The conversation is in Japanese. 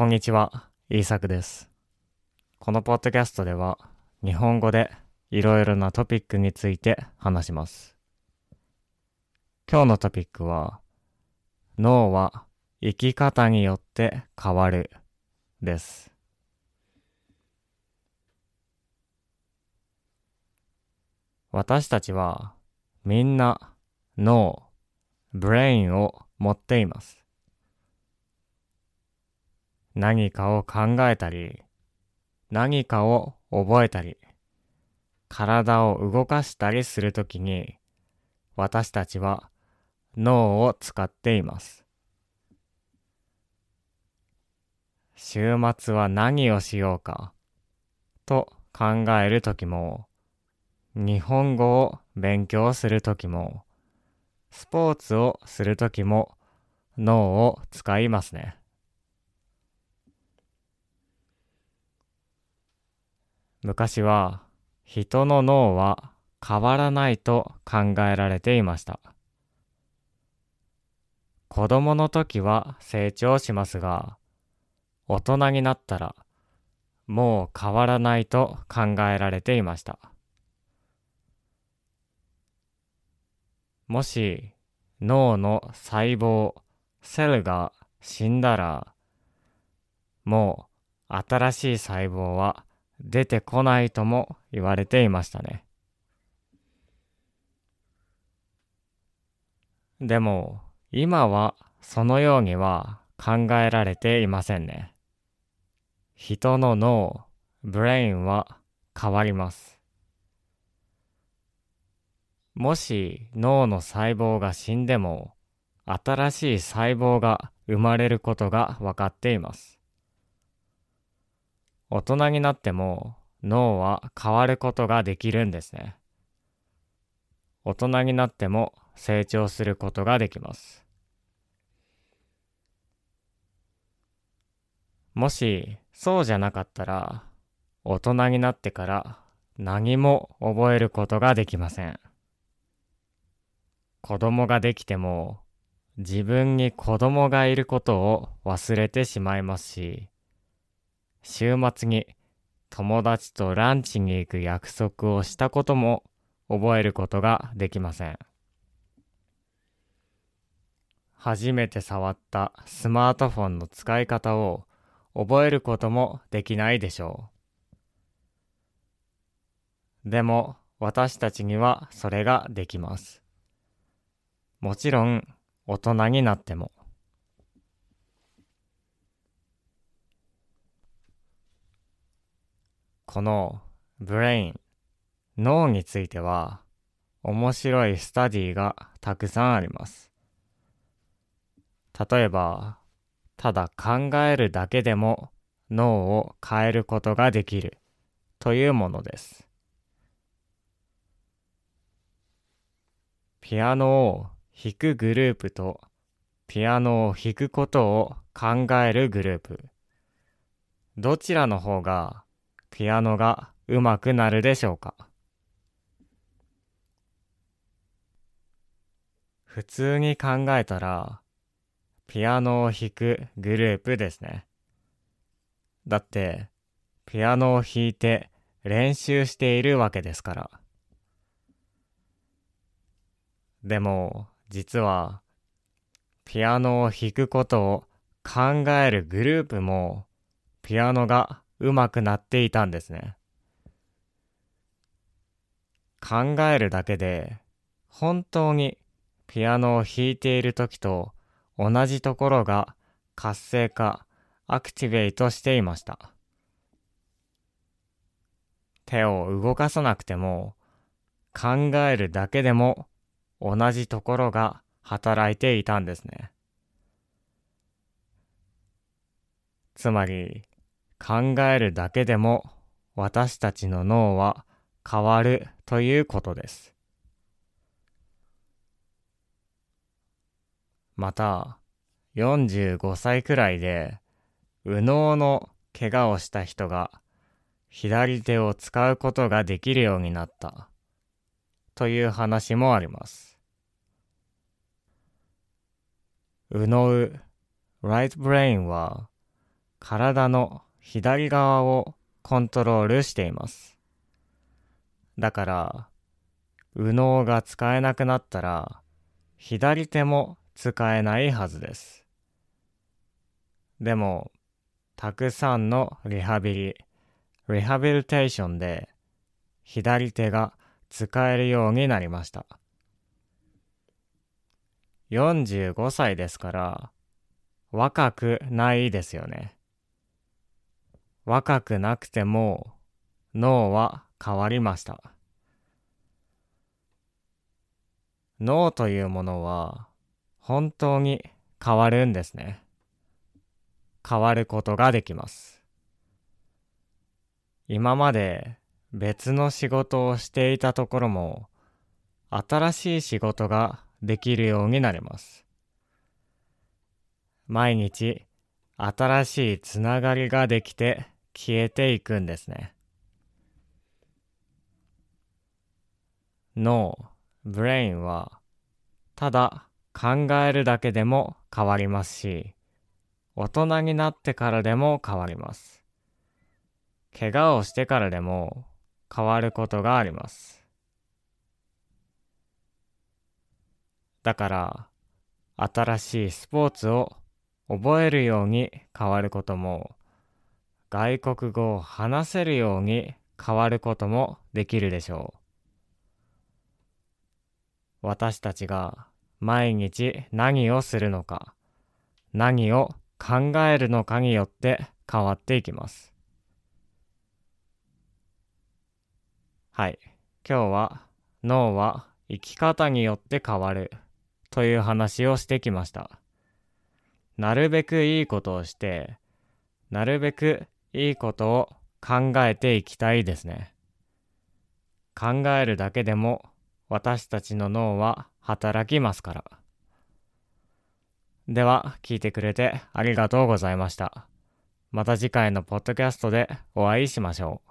こんにちは、イーサクです。このポッドキャストでは、日本語でいろいろなトピックについて話します。今日のトピックは、脳は生き方によって変わるです。私たちはみんな脳、ブレインを持っています。何かを考えたり、何かを覚えたり、体を動かしたりするときに、私たちは脳を使っています。週末は何をしようかと考えるときも、日本語を勉強するときも、スポーツをするときも脳を使いますね。昔は人の脳は変わらないと考えられていました。子供の時は成長しますが、大人になったらもう変わらないと考えられていました。もし脳の細胞、セルが死んだら、もう新しい細胞は出てこないとも言われていましたね。でも今はそのようには考えられていませんね。人の脳、ブレインは変わります。もし脳の細胞が死んでも新しい細胞が生まれることが分かっています。大人になっても脳は変わることができるんですね。大人になっても成長することができます。もしそうじゃなかったら大人になってから何も覚えることができません。子供ができても自分に子供がいることを忘れてしまいますし、週末に友達とランチに行く約束をしたことも覚えることができません。初めて触ったスマートフォンの使い方を覚えることもできないでしょう。でも私たちにはそれができます。もちろん大人になっても。このブレイン、脳については面白いスタディがたくさんあります。例えば、ただ考えるだけでも脳を変えることができるというものです。ピアノを弾くグループとピアノを弾くことを考えるグループ。どちらの方がピアノが上手くなるでしょうか？普通に考えたらピアノを弾くグループですね。だってピアノを弾いて練習しているわけですから。でも実はピアノを弾くことを考えるグループもピアノが上手くなっていたんですね。考えるだけで本当にピアノを弾いている時と同じところが活性化、アクティベートしていました。手を動かさなくても考えるだけでも同じところが働いていたんですね。つまり考えるだけでも私たちの脳は変わるということです。また45歳くらいで右脳の怪我をした人が左手を使うことができるようになったという話もあります。右脳 right brain は体の左側をコントロールしています。だから、右脳が使えなくなったら、左手も使えないはずです。でも、たくさんのリハビリ、リハビリテーションで、左手が使えるようになりました。45歳ですから、若くないですよね。若くなくても脳は変わりました。脳というものは本当に変わるんですね。変わることができます。今まで別の仕事をしていたところも新しい仕事ができるようになります。毎日新しいつながりができて消えていくんですね。脳、ブレインはただ考えるだけでも変わりますし、大人になってからでも変わります。怪我をしてからでも変わることがあります。だから、新しいスポーツを覚えるように変わることも、外国語を話せるように変わることもできるでしょう。私たちが毎日何をするのか、何を考えるのかによって変わっていきます。はい。今日は脳は生き方によって変わるという話をしてきました。なるべくいいことをして、なるべくいいことを考えていきたいですね。考えるだけでも私たちの脳は働きますから。では、聞いてくれてありがとうございました。また次回のポッドキャストでお会いしましょう。